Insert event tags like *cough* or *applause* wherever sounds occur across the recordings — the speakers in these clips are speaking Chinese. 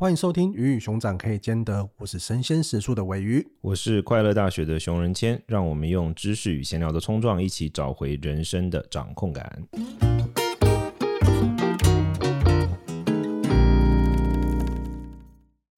欢迎收听《鱼与熊掌可以兼得》，我是神仙食宿的尾鱼，我是快乐大学的熊仁谦，让我们用知识与闲聊的冲撞，一起找回人生的掌控感。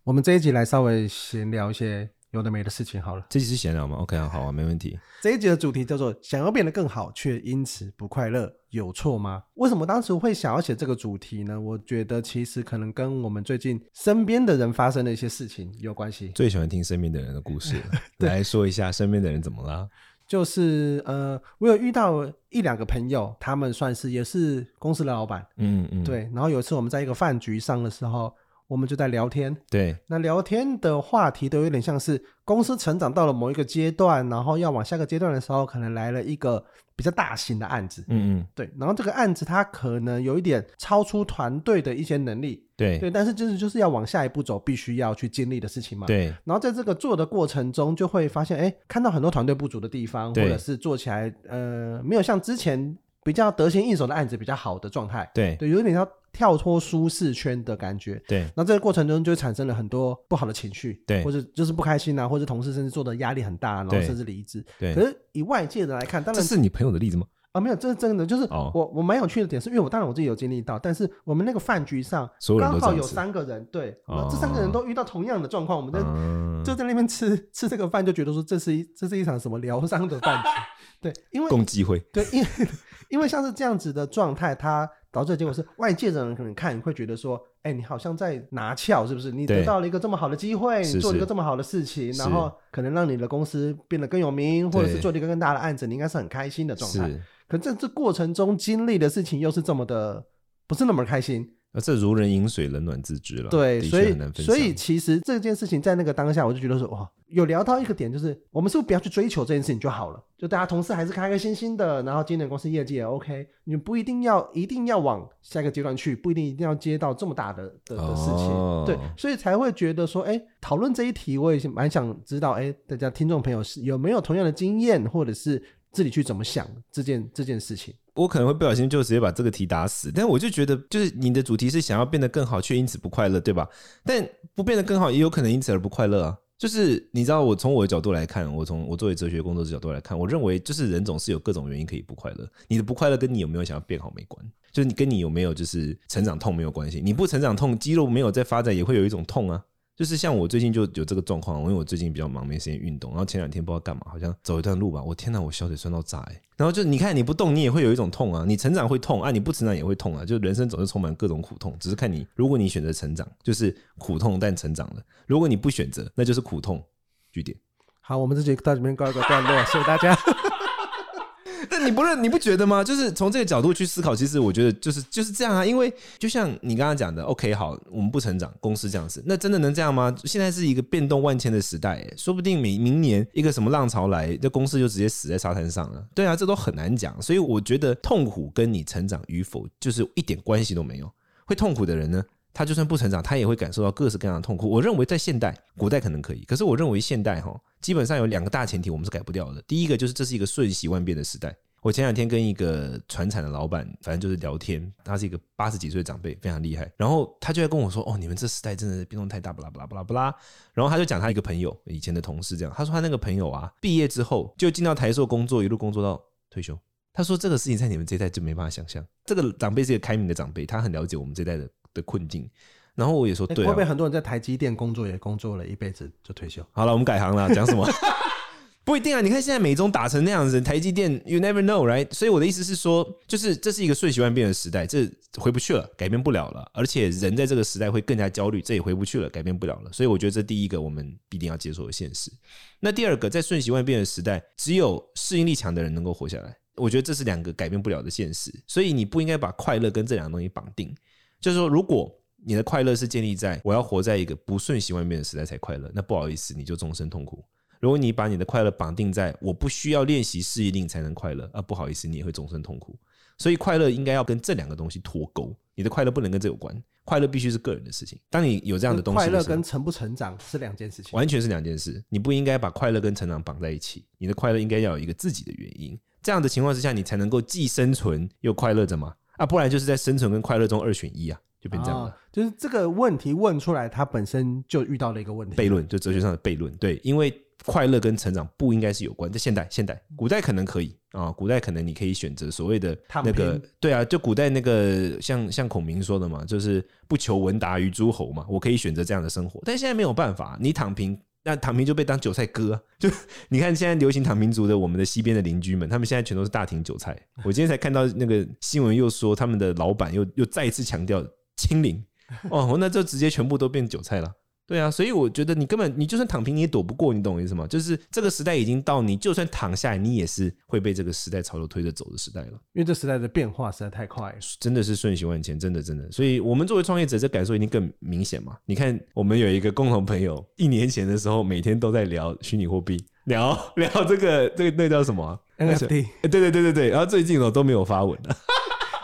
我们这一集来稍微闲聊一些。有的没的事情好了，这集是闲聊吗？OK 啊，*laughs* 好啊，没问题。这一集的主题叫做“想要变得更好，却因此不快乐，有错吗？”为什么当时会想要写这个主题呢？我觉得其实可能跟我们最近身边的人发生的一些事情有关系。最喜欢听身边的人的故事，*laughs* 来说一下身边的人怎么了？就是呃，我有遇到一两个朋友，他们算是也是公司的老板，嗯嗯，对。然后有一次我们在一个饭局上的时候。我们就在聊天，对，那聊天的话题都有点像是公司成长到了某一个阶段，然后要往下个阶段的时候，可能来了一个比较大型的案子，嗯嗯，对，然后这个案子它可能有一点超出团队的一些能力，对。对，但是就是就是要往下一步走，必须要去经历的事情嘛，对，然后在这个做的过程中，就会发现，哎，看到很多团队不足的地方，或者是做起来呃没有像之前比较得心应手的案子比较好的状态，对。对，有点要。跳脱舒适圈的感觉，对，那这个过程中就产生了很多不好的情绪，对，或者就是不开心啊，或者同事甚至做的压力很大，然后甚至离职，对。可是以外界的来看，当然这是你朋友的例子吗？啊，没有，这是真的，就是我、哦、我蛮有趣的点是，因为我当然我自己有经历到，但是我们那个饭局上刚好有三个人，对，哦、这三个人都遇到同样的状况，我们在、嗯、就在那边吃吃这个饭，就觉得说这是一这是一场什么疗伤的饭局，*laughs* 对，因为共济会，对，因为因为像是这样子的状态，它。导致的结果是，外界的人可能看会觉得说，哎、欸，你好像在拿翘，是不是？你得到了一个这么好的机会，你做了一个这么好的事情，然后可能让你的公司变得更有名，或者是做了一个更大的案子，你应该是很开心的状态。可这这过程中经历的事情又是这么的，不是那么开心。而这如人饮水，冷暖自知了。对，所以所以其实这件事情在那个当下，我就觉得说，哇，有聊到一个点，就是我们是不是不要去追求这件事情就好了？就大家同事还是开开心心的，然后今年公司业绩也 OK，你不一定要一定要往下一个阶段去，不一定一定要接到这么大的的的事情。哦、对，所以才会觉得说，哎，讨论这一题，我也蛮想知道，哎，大家听众朋友是有没有同样的经验，或者是自己去怎么想这件这件事情。我可能会不小心就直接把这个题打死，但我就觉得，就是你的主题是想要变得更好，却因此不快乐，对吧？但不变得更好，也有可能因此而不快乐啊。就是你知道，我从我的角度来看，我从我作为哲学工作者角度来看，我认为就是人总是有各种原因可以不快乐。你的不快乐跟你有没有想要变好没关，就是你跟你有没有就是成长痛没有关系。你不成长痛，肌肉没有在发展，也会有一种痛啊。就是像我最近就有这个状况，因为我最近比较忙，没时间运动。然后前两天不知道干嘛，好像走一段路吧，我天哪，我小腿酸到炸哎！然后就你看，你不动，你也会有一种痛啊。你成长会痛啊，你不成长也会痛啊。就人生总是充满各种苦痛，只是看你，如果你选择成长，就是苦痛但成长了；如果你不选择，那就是苦痛。句点。好，我们这节到这边告一个段落，谢谢大家。但你不认，你不觉得吗？就是从这个角度去思考，其实我觉得就是就是这样啊。因为就像你刚刚讲的，OK，好，我们不成长，公司这样子，那真的能这样吗？现在是一个变动万千的时代，说不定明明年一个什么浪潮来，这公司就直接死在沙滩上了。对啊，这都很难讲。所以我觉得痛苦跟你成长与否就是一点关系都没有。会痛苦的人呢，他就算不成长，他也会感受到各式各样的痛苦。我认为在现代，古代可能可以，可是我认为现代哈。基本上有两个大前提，我们是改不掉的。第一个就是这是一个瞬息万变的时代。我前两天跟一个传产的老板，反正就是聊天，他是一个八十几岁的长辈，非常厉害。然后他就在跟我说：“哦，你们这时代真的是变动太大，巴拉巴拉巴拉巴拉。”然后他就讲他一个朋友，以前的同事这样。他说他那个朋友啊，毕业之后就进到台塑工作，一路工作到退休。他说这个事情在你们这一代就没办法想象。这个长辈是一个开明的长辈，他很了解我们这一代的的困境。然后我也说，对、啊，会不会很多人在台积电工作也工作了一辈子就退休？好了，我们改行了，讲什么？*laughs* 不一定啊！你看现在美中打成那样子，台积电，you never know，right？所以我的意思是说，就是这是一个瞬息万变的时代，这回不去了，改变不了了。而且人在这个时代会更加焦虑，这也回不去了，改变不了了。所以我觉得这第一个我们必定要接受的现实。那第二个，在瞬息万变的时代，只有适应力强的人能够活下来。我觉得这是两个改变不了的现实。所以你不应该把快乐跟这两个东西绑定。就是说，如果你的快乐是建立在我要活在一个不瞬息万变的时代才快乐，那不好意思，你就终身痛苦。如果你把你的快乐绑定在我不需要练习适应力才能快乐啊，不好意思，你也会终身痛苦。所以快乐应该要跟这两个东西脱钩，你的快乐不能跟这有关，快乐必须是个人的事情。当你有这样的东西，快乐跟成不成长是两件事情，完全是两件事。你不应该把快乐跟成长绑在一起，你的快乐应该要有一个自己的原因。这样的情况之下，你才能够既生存又快乐着嘛。啊，不然就是在生存跟快乐中二选一啊。就变这样了。哦，就是这个问题问出来，他本身就遇到了一个问题。悖论，就哲学上的悖论。对，因为快乐跟成长不应该是有关。在现代，现代，古代可能可以啊，古代可能你可以选择所谓的那个，对啊，就古代那个像像孔明说的嘛，就是不求闻达于诸侯嘛，我可以选择这样的生活。但现在没有办法，你躺平。那躺平就被当韭菜割，就你看现在流行躺平族的我们的西边的邻居们，他们现在全都是大庭韭菜。我今天才看到那个新闻，又说他们的老板又又再一次强调清零，哦，那就直接全部都变韭菜了。对啊，所以我觉得你根本你就算躺平你也躲不过，你懂我意思吗？就是这个时代已经到，你就算躺下来，你也是会被这个时代潮流推着走的时代了。因为这时代的变化实在太快了，真的是瞬息万千，真的真的。所以我们作为创业者，这感受一定更明显嘛。你看，我们有一个共同朋友，一年前的时候每天都在聊虚拟货币，聊聊这个这个那叫什么、啊、NFT？对对对对对，然后最近都没有发文了。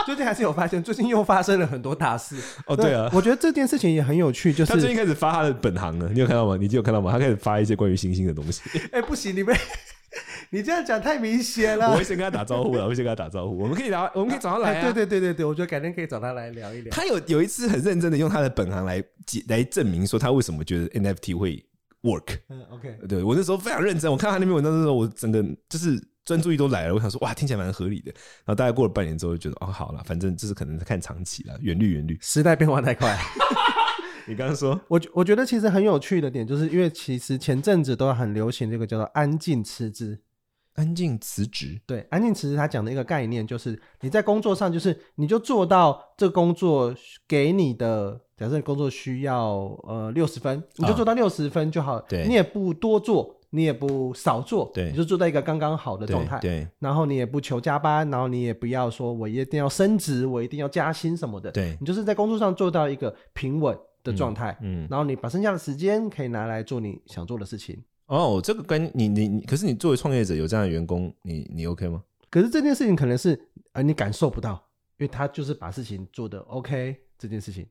最近还是有发现，最近又发生了很多大事 *laughs* 哦。对啊，我觉得这件事情也很有趣，就是他最近开始发他的本行了，你有看到吗？你有看到吗？他开始发一些关于星星的东西。*laughs* 哎，不行，你们 *laughs* 你这样讲太明显了。我会先跟他打招呼了，我会先跟他打招呼。我们可以聊，我们可以找他来、啊。对对对对对，我觉得改天可以找他来聊一聊。他有有一次很认真的用他的本行来解来证明说他为什么觉得 NFT 会 work。嗯，OK。对我那时候非常认真，我看他那篇文章的时候，我整个就是。专注力都来了，我想说哇，听起来蛮合理的。然后大概过了半年之后，就觉得哦，好了，反正这是可能看长期了，远虑远虑。时代变化太快。*laughs* 你刚刚说，我我觉得其实很有趣的点，就是因为其实前阵子都很流行这个叫做“安静辞职”。安静辞职，对，安静辞职，他讲的一个概念就是你在工作上，就是你就做到这工作给你的，假设你工作需要呃六十分，你就做到六十分就好，哦，对，你也不多做。你也不少做，对，你就做到一个刚刚好的状态，对。然后你也不求加班，然后你也不要说我一定要升职，我一定要加薪什么的，对。你就是在工作上做到一个平稳的状态，嗯。然后你把剩下的时间可以拿来做你想做的事情。哦，这个跟你你你，可是你作为创业者有这样的员工，你你 OK 吗？可是这件事情可能是呃你感受不到，因为他就是把事情做的 OK 这件事情。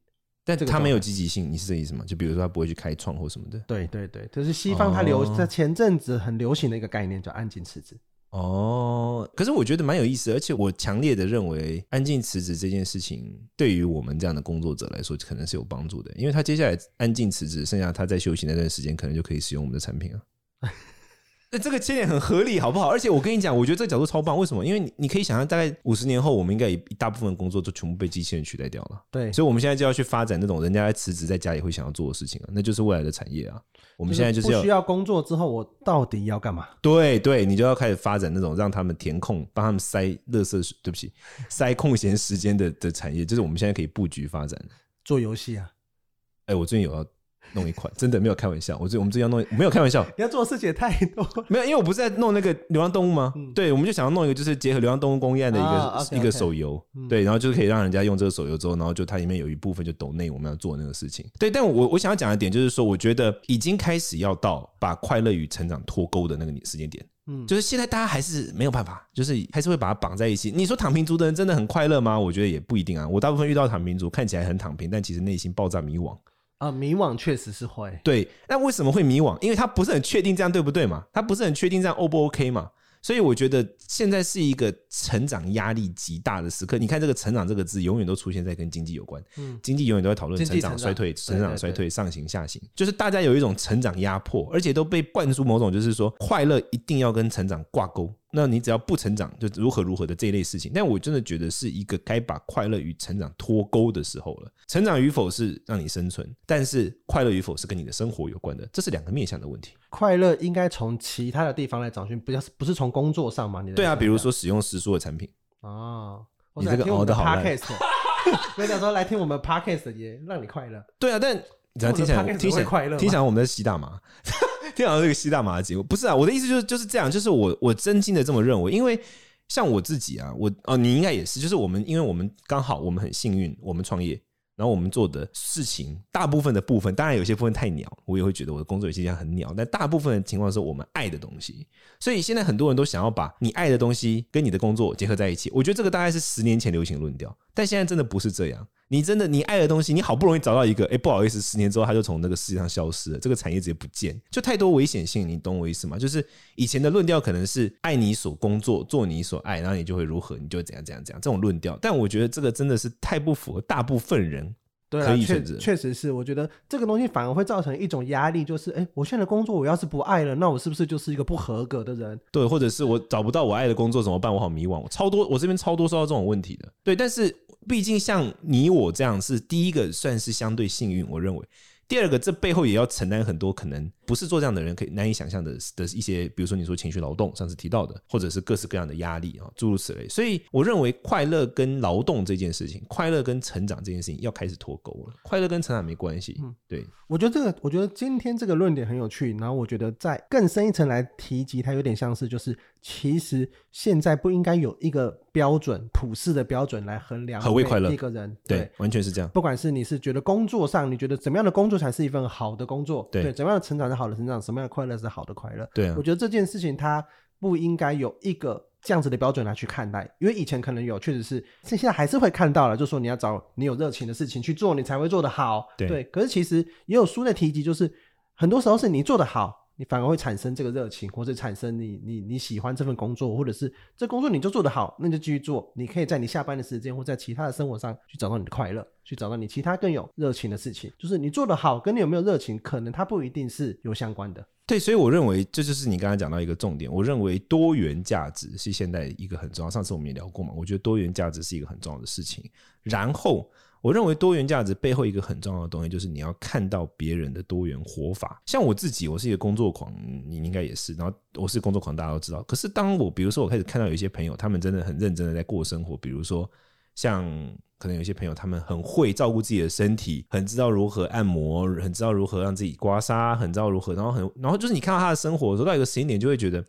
但这个他没有积极性，你是这意思吗？就比如说他不会去开创或什么的。对对对，这是西方他流在前阵子很流行的一个概念，叫安静辞职。哦，可是我觉得蛮有意思，而且我强烈的认为，安静辞职这件事情对于我们这样的工作者来说，可能是有帮助的，因为他接下来安静辞职，剩下他在休息那段时间，可能就可以使用我们的产品啊。那这个切点很合理，好不好？而且我跟你讲，我觉得这个角度超棒。为什么？因为你你可以想象，大概五十年后，我们应该一大部分工作都全部被机器人取代掉了。对，所以我们现在就要去发展那种人家在辞职在家里会想要做的事情啊，那就是未来的产业啊。我们现在就是要需要工作之后，我到底要干嘛？对对，你就要开始发展那种让他们填空，帮他们塞垃圾，对不起，塞空闲时间的的产业，就是我们现在可以布局发展。做游戏啊？哎，我最近有要。弄一款真的没有开玩笑，我这我们这要弄没有开玩笑。*laughs* 你要做的事情也太多，没有，因为我不是在弄那个流浪动物吗？嗯、对，我们就想要弄一个就是结合流浪动物公益案的一个、一个手游，嗯、对，然后就是可以让人家用这个手游之后，然后就它里面有一部分就抖内我们要做那个事情。对，但我我想要讲的点就是说，我觉得已经开始要到把快乐与成长脱钩的那个时间点。嗯，就是现在大家还是没有办法，就是还是会把它绑在一起。你说躺平族的人真的很快乐吗？我觉得也不一定啊。我大部分遇到躺平族看起来很躺平，但其实内心爆炸迷惘。啊，迷惘确实是会。对，那为什么会迷惘？因为他不是很确定这样对不对嘛？他不是很确定这样 O 不 OK 嘛？所以我觉得现在是一个成长压力极大的时刻。你看这个“成长”这个字，永远都出现在跟经济有关。嗯，经济永远都在讨论成长、衰退、成长、衰退、上行、下行，就是大家有一种成长压迫，而且都被灌输某种就是说快乐一定要跟成长挂钩。那你只要不成长，就如何如何的这一类事情。但我真的觉得是一个该把快乐与成长脱钩的时候了。成长与否是让你生存，但是快乐与否是跟你的生活有关的，这是两个面向的问题。快乐应该从其他的地方来找寻，不要不是从工作上嘛？你对啊，比如说使用时蔬的产品哦，你这个熬的好烂。所以 *laughs* 讲说来听我们 podcast 也让你快乐。对啊，但你听起来听起来快乐，听起来我们在吸大麻。*laughs* 听好这个吸大麻的节目，不是啊，我的意思就是就是这样，就是我我真心的这么认为，因为像我自己啊，我哦，你应该也是，就是我们，因为我们刚好我们很幸运，我们创业。然后我们做的事情，大部分的部分，当然有些部分太鸟，我也会觉得我的工作有些地方很鸟。但大部分的情况是我们爱的东西，所以现在很多人都想要把你爱的东西跟你的工作结合在一起。我觉得这个大概是十年前流行论调，但现在真的不是这样。你真的你爱的东西，你好不容易找到一个，哎，不好意思，十年之后它就从那个世界上消失了，这个产业直接不见，就太多危险性，你懂我意思吗？就是以前的论调可能是爱你所工作，做你所爱，然后你就会如何，你就怎样怎样怎样这种论调。但我觉得这个真的是太不符合大部分人。对啊，可以选择。确实是，我觉得这个东西反而会造成一种压力，就是哎，我现在的工作我要是不爱了，那我是不是就是一个不合格的人？对，或者是我找不到我爱的工作怎么办？我好迷惘，我超多，我这边超多收到这种问题的。对，但是毕竟像你我这样是第一个，算是相对幸运，我认为。第二个，这背后也要承担很多可能不是做这样的人可以难以想象的的一些，比如说你说情绪劳动，上次提到的，或者是各式各样的压力啊，诸如此类。所以我认为快乐跟劳动这件事情，快乐跟成长这件事情要开始脱钩了。快乐跟成长没关系。嗯，对。我觉得这个，我觉得今天这个论点很有趣。然后我觉得在更深一层来提及，它有点像是就是，其实现在不应该有一个标准、普世的标准来衡量何谓快乐一个人。对，对，完全是这样。不管是你是觉得工作上，你觉得怎么样的工作才是一份好的工作？对，对，怎么样的成长是好的成长？什么样的快乐是好的快乐？对啊，我觉得这件事情它不应该有一个。这样子的标准来去看待，因为以前可能有，确实是，现在还是会看到了，就说你要找你有热情的事情去做，你才会做得好。对，对，可是其实也有书在提及，就是很多时候是你做得好，你反而会产生这个热情，或者产生你你你喜欢这份工作，或者是这工作你就做得好，那你就继续做。你可以在你下班的时间，或在其他的生活上去找到你的快乐，去找到你其他更有热情的事情。就是你做得好，跟你有没有热情，可能它不一定是有相关的。对，所以我认为这就是你刚才讲到一个重点。我认为多元价值是现在一个很重要。上次我们也聊过嘛，我觉得多元价值是一个很重要的事情。然后，我认为多元价值背后一个很重要的东西，就是你要看到别人的多元活法。像我自己，我是一个工作狂，你应该也是。然后我是工作狂，大家都知道。可是当我比如说我开始看到有一些朋友，他们真的很认真的在过生活，比如说像。可能有些朋友他们很会照顾自己的身体，很知道如何按摩，很知道如何让自己刮痧，很知道如何，然后很，然后就是你看到他的生活，走到一个时间点，就会觉得。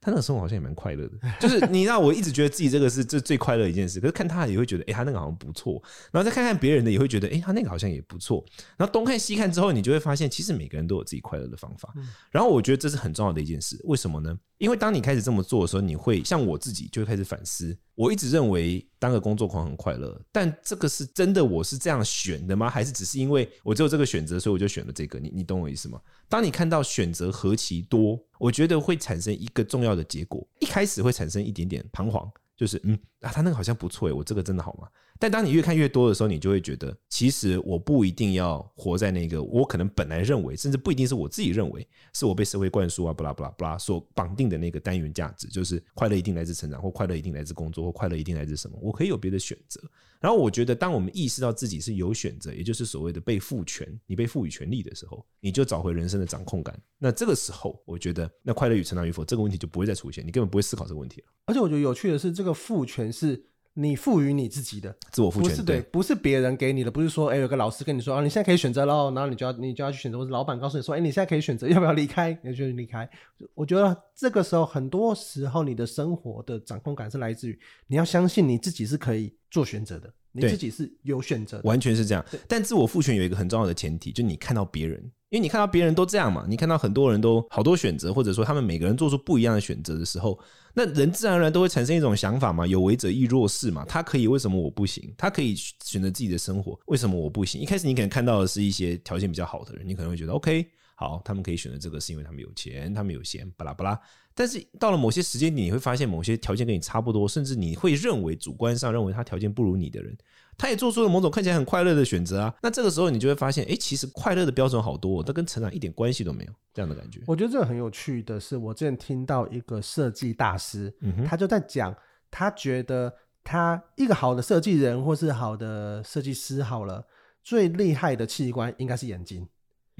他那个生活好像也蛮快乐的，就是你让我一直觉得自己这个是这最快乐的一件事，可是看他也会觉得，哎，他那个好像不错，然后再看看别人的也会觉得，哎，他那个好像也不错，然后东看西看之后，你就会发现，其实每个人都有自己快乐的方法。然后我觉得这是很重要的一件事，为什么呢？因为当你开始这么做的时候，你会像我自己就会开始反思。我一直认为当个工作狂很快乐，但这个是真的我是这样选的吗？还是只是因为我只有这个选择，所以我就选了这个？你你懂我意思吗？当你看到选择何其多，我觉得会产生一个重要的结果。一开始会产生一点点彷徨，就是嗯啊，他那个好像不错诶，我这个真的好吗？但当你越看越多的时候，你就会觉得，其实我不一定要活在那个我可能本来认为，甚至不一定是我自己认为，是我被社会灌输啊，不啦不啦不啦所绑定的那个单元价值，就是快乐一定来自成长，或快乐一定来自工作，或快乐一定来自什么？我可以有别的选择。然后我觉得，当我们意识到自己是有选择，也就是所谓的被赋权，你被赋予权利的时候，你就找回人生的掌控感。那这个时候，我觉得，那快乐与成长与否这个问题就不会再出现，你根本不会思考这个问题了。而且我觉得有趣的是，这个赋权是。你赋予你自己的自我赋权，不是对，不是别人给你的，不是说，哎，有个老师跟你说啊，你现在可以选择喽，然后你就要你就要去选择，或者老板告诉你说，哎，你现在可以选择 *laughs* 要不要离开，你就离开。我觉得这个时候，很多时候你的生活的掌控感是来自于你要相信你自己是可以做选择的，你自己是有选择的，完全是这样。但自我赋权有一个很重要的前提，就你看到别人。因为你看到别人都这样嘛，你看到很多人都好多选择，或者说他们每个人做出不一样的选择的时候，那人自然而然都会产生一种想法嘛，有为者亦若是嘛，他可以，为什么我不行？他可以选择自己的生活，为什么我不行？一开始你可能看到的是一些条件比较好的人，你可能会觉得 OK，好，他们可以选择这个是因为他们有钱，他们有闲，巴拉巴拉。但是到了某些时间点，你会发现某些条件跟你差不多，甚至你会认为主观上认为他条件不如你的人。他也做出了某种看起来很快乐的选择啊，那这个时候你就会发现，哎，其实快乐的标准好多，都跟成长一点关系都没有，这样的感觉。我觉得这个很有趣的是，我之前听到一个设计大师，他就在讲，他觉得他一个好的设计人或是好的设计师，好了，最厉害的器官应该是眼睛，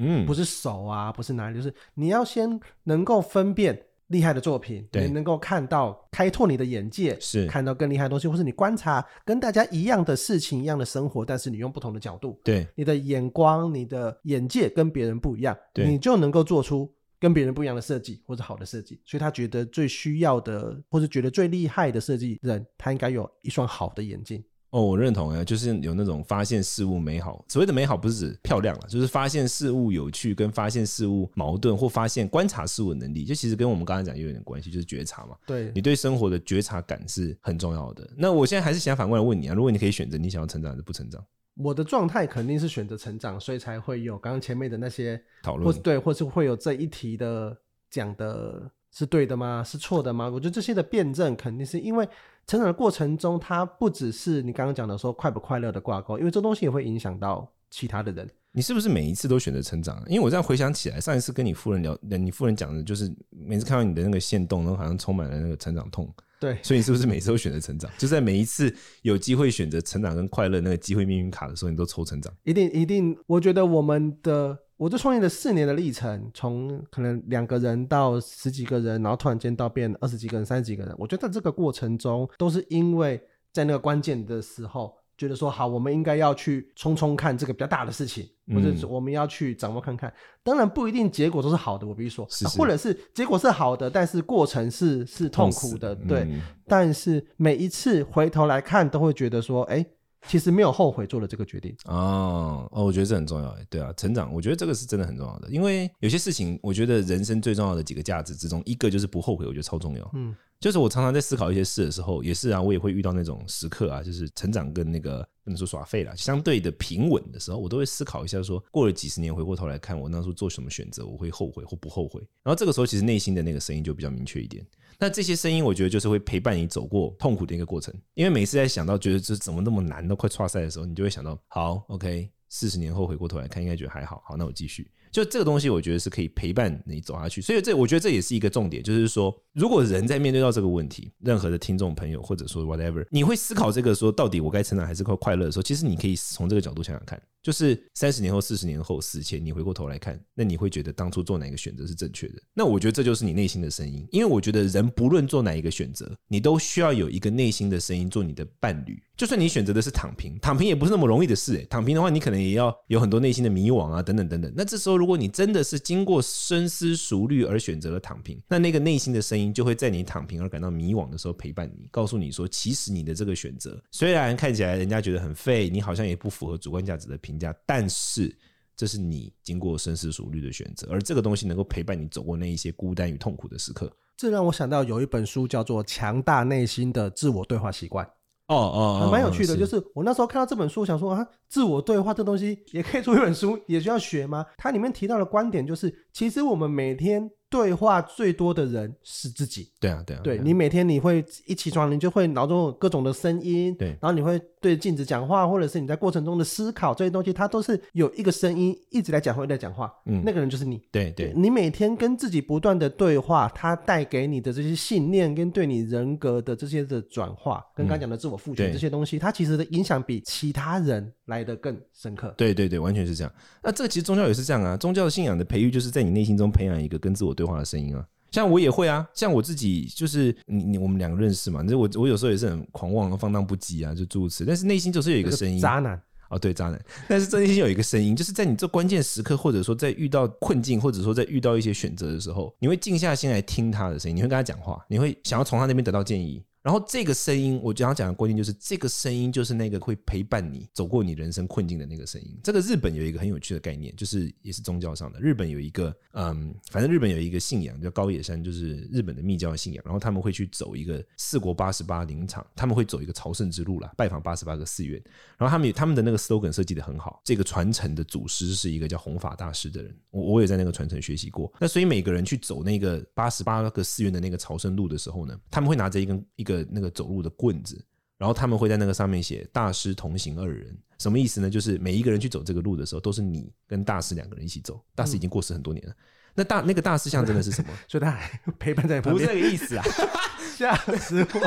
嗯，不是手啊，不是哪里，就是你要先能够分辨。厉害的作品，对，你能够看到开拓你的眼界，是看到更厉害的东西，或是你观察跟大家一样的事情、一样的生活，但是你用不同的角度，对，你的眼光、你的眼界跟别人不一样，对，你就能够做出跟别人不一样的设计或者好的设计。所以他觉得最需要的，或是觉得最厉害的设计人，他应该有一双好的眼睛。哦，我认同啊，就是有那种发现事物美好。所谓的美好，不是指漂亮了，就是发现事物有趣，跟发现事物矛盾，或发现观察事物的能力。就其实跟我们刚才讲也有点关系，就是觉察嘛。对，你对生活的觉察感是很重要的。那我现在还是想反过来问你啊，如果你可以选择，你想要成长还是不成长？我的状态肯定是选择成长，所以才会有刚刚前面的那些讨论，或是对，或是会有这一题的讲的是对的吗？是错的吗？我觉得这些的辩证肯定是因为。成长的过程中，它不只是你刚刚讲的说快不快乐的挂钩，因为这东西也会影响到其他的人。你是不是每一次都选择成长？因为我这样回想起来，上一次跟你夫人聊，你夫人讲的就是每次看到你的那个线动，然后好像充满了那个成长痛。对，所以你是不是每次都选择成长？就在每一次有机会选择成长跟快乐那个机会命运卡的时候，你都抽成长？一定一定，我觉得我们的我这创业的四年的历程，从可能两个人到十几个人，然后突然间到变二十几个人、三十几个人，我觉得在这个过程中，都是因为在那个关键的时候。觉得说好，我们应该要去冲冲看这个比较大的事情，或者是我们要去掌握看看。当然不一定结果都是好的，我必须说，是是或者是结果是好的，但是过程是是痛苦的，对。嗯、但是每一次回头来看，都会觉得说，哎，其实没有后悔做了这个决定。哦哦，我觉得这很重要，对啊，成长，我觉得这个是真的很重要的，因为有些事情，我觉得人生最重要的几个价值之中，一个就是不后悔，我觉得超重要。嗯。就是我常常在思考一些事的时候，也是啊，我也会遇到那种时刻啊，就是成长跟那个不能说耍废了，相对的平稳的时候，我都会思考一下，说过了几十年回过头来看，我那时候做什么选择，我会后悔或不后悔。然后这个时候，其实内心的那个声音就比较明确一点。那这些声音，我觉得就是会陪伴你走过痛苦的一个过程，因为每次在想到觉得这怎么那么难，都快挫赛的时候，你就会想到，好，OK，四十年后回过头来看，应该觉得还好，好，那我继续。就这个东西，我觉得是可以陪伴你走下去，所以这我觉得这也是一个重点，就是说，如果人在面对到这个问题，任何的听众朋友或者说 whatever，你会思考这个说到底我该成长还是快快乐的时候，其实你可以从这个角度想想看，就是三十年后、四十年后死前，你回过头来看，那你会觉得当初做哪个选择是正确的？那我觉得这就是你内心的声音，因为我觉得人不论做哪一个选择，你都需要有一个内心的声音做你的伴侣。就算你选择的是躺平，躺平也不是那么容易的事诶。躺平的话，你可能也要有很多内心的迷惘啊，等等等等。那这时候，如果你真的是经过深思熟虑而选择了躺平，那那个内心的声音就会在你躺平而感到迷惘的时候陪伴你，告诉你说，其实你的这个选择虽然看起来人家觉得很废，你好像也不符合主观价值的评价，但是这是你经过深思熟虑的选择，而这个东西能够陪伴你走过那一些孤单与痛苦的时刻。这让我想到有一本书叫做《强大内心的自我对话习惯》。哦哦，蛮有趣的，就是我那时候看到这本书，想说啊，自我对话这东西也可以出一本书，也需要学吗？它里面提到的观点就是，其实我们每天。对话最多的人是自己。对啊，对啊。对，你每天你会一起床，你就会脑中有各种的声音。对。然后你会对镜子讲话，或者是你在过程中的思考这些东西，它都是有一个声音一直在讲话，在讲话。嗯。那个人就是你。对对。你每天跟自己不断的对话，它带给你的这些信念跟对你人格的这些的转化，跟刚刚讲的自我赋权这些东西，它其实的影响比其他人来的更深刻。对对对，完全是这样。那这个其实宗教也是这样啊，宗教的信仰的培育，就是在你内心中培养一个跟自我对话的声音啊，像我也会啊，像我自己就是你你我们两个认识嘛，那我我有时候也是很狂妄、放荡不羁啊，就诸如此，但是内心就是有一个声音，渣男。哦，对，渣男，但是这内心有一个声音，就是在你这关键时刻，或者说在遇到困境，或者说在遇到一些选择的时候，你会静下心来听他的声音，你会跟他讲话，你会想要从他那边得到建议。然后这个声音，我想要讲的关键就是这个声音就是那个会陪伴你走过你人生困境的那个声音。这个日本有一个很有趣的概念，就是也是宗教上的。日本有一个嗯，反正日本有一个信仰叫高野山，就是日本的密教信仰。然后他们会去走一个四国八十八灵场，他们会走一个朝圣之路啦，拜访八十八个寺院。然后他们有他们的那个 slogan 设计得很好，这个传承的祖师是一个叫弘法大师的人，我我也在那个传承学习过。那所以每个人去走那个八十八个寺院的那个朝圣路的时候呢，他们会拿着一根一根个那个走路的。棍子，然后他们会在那个上面写“大师同行二人”，什么意思呢？就是每一个人去走这个路的时候，都是你跟大师两个人一起走。大师已经过世很多年了，那大那个大师象征的是什么？*laughs* 所以他还 *laughs* 陪伴在旁边，不是这个意思啊！*laughs* 吓死我！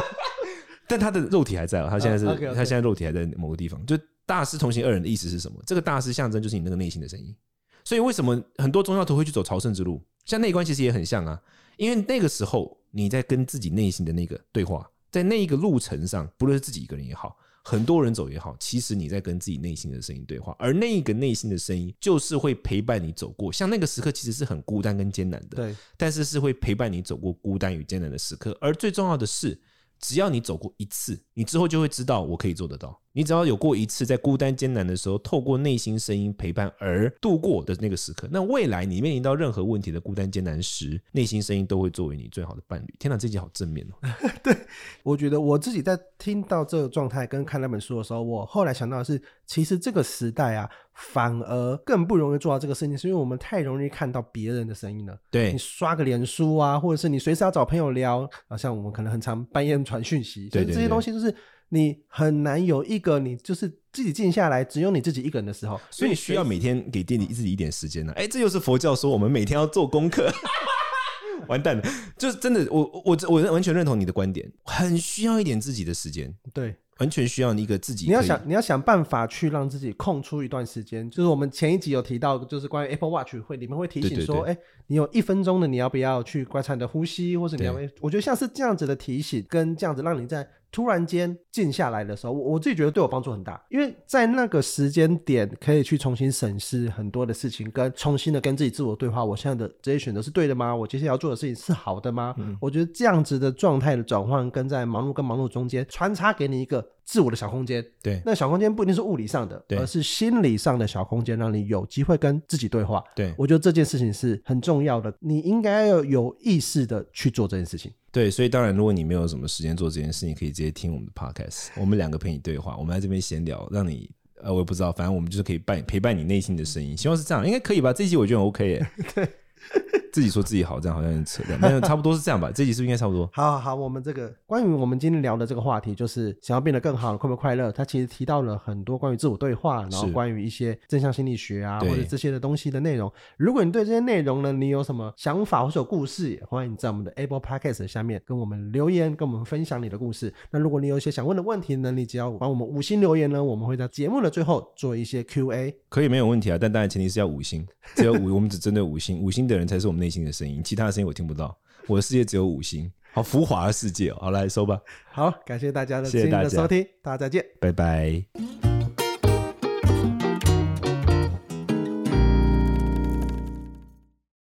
但他的肉体还在啊，他现在是，uh, okay, okay. 他现在肉体还在某个地方。就大师同行二人的意思是什么？这个大师象征就是你那个内心的声音。所以为什么很多宗教徒会去走朝圣之路？像内观其实也很像啊，因为那个时候你在跟自己内心的那个对话。在那一个路程上，不论是自己一个人也好，很多人走也好，其实你在跟自己内心的声音对话，而那一个内心的声音，就是会陪伴你走过。像那个时刻，其实是很孤单跟艰难的，对，但是是会陪伴你走过孤单与艰难的时刻。而最重要的是，只要你走过一次，你之后就会知道，我可以做得到。你只要有过一次在孤单艰难的时候，透过内心声音陪伴而度过的那个时刻，那未来你面临到任何问题的孤单艰难时，内心声音都会作为你最好的伴侣。天哪，这集好正面哦！*laughs* 对，我觉得我自己在听到这个状态跟看那本书的时候，我后来想到的是，其实这个时代啊，反而更不容易做到这个事情，是因为我们太容易看到别人的声音了。对，你刷个脸书啊，或者是你随时要找朋友聊，啊，像我们可能很常半夜传讯息，对，对，对，这些东西就是。你很难有一个你就是自己静下来，只有你自己一个人的时候，所以你需要每天给自己自己一点时间呢、啊。哎、欸，这又是佛教说我们每天要做功课。*laughs* 完蛋了，就是真的，我我我完全认同你的观点，很需要一点自己的时间。对。完全需要一个自己，你要想，你要想办法去让自己空出一段时间。就是我们前一集有提到，就是关于 Apple Watch 会里面会提醒说，哎、欸，你有一分钟的，你要不要去观察你的呼吸，或者你要不要？我觉得像是这样子的提醒，跟这样子让你在。突然间静下来的时候，我我自己觉得对我帮助很大，因为在那个时间点可以去重新审视很多的事情，跟重新的跟自己自我对话。我现在的这些选择是对的吗？我接下来要做的事情是好的吗？嗯、我觉得这样子的状态的转换，跟在忙碌跟忙碌中间穿插给你一个自我的小空间。对，那小空间不一定是物理上的，而是心理上的小空间，让你有机会跟自己对话。对，我觉得这件事情是很重要的，你应该要有意识的去做这件事情。对，所以当然，如果你没有什么时间做这件事，你可以直接听我们的 podcast，*laughs* 我们两个陪你对话，我们在这边闲聊，让你呃，我也不知道，反正我们就是可以伴陪伴你内心的声音，希望是这样，应该可以吧？这一集我觉得 OK 耶。对。*laughs* 自己说自己好，这样好像有点扯淡，没有，差不多是这样吧。这集是不是应该差不多？好好好，我们这个关于我们今天聊的这个话题，就是想要变得更好，快不快乐？他其实提到了很多关于自我对话，然后关于一些正向心理学啊，或者这些的东西的内容。如果你对这些内容呢，你有什么想法或者有故事，也欢迎在我们的 Apple Podcast 下面跟我们留言，跟我们分享你的故事。那如果你有一些想问的问题呢，你只要帮我们五星留言呢，我们会在节目的最后做一些 Q&A。可以没有问题啊，但当然前提是要五星，只有五，我们只针对五星，五星的人才是我们内心的声音，其他。的声音我听不到，我的世界只有五星，好浮华的世界哦。好，来收吧。好，感谢大家的谢谢大家的收听，大家再见，拜拜。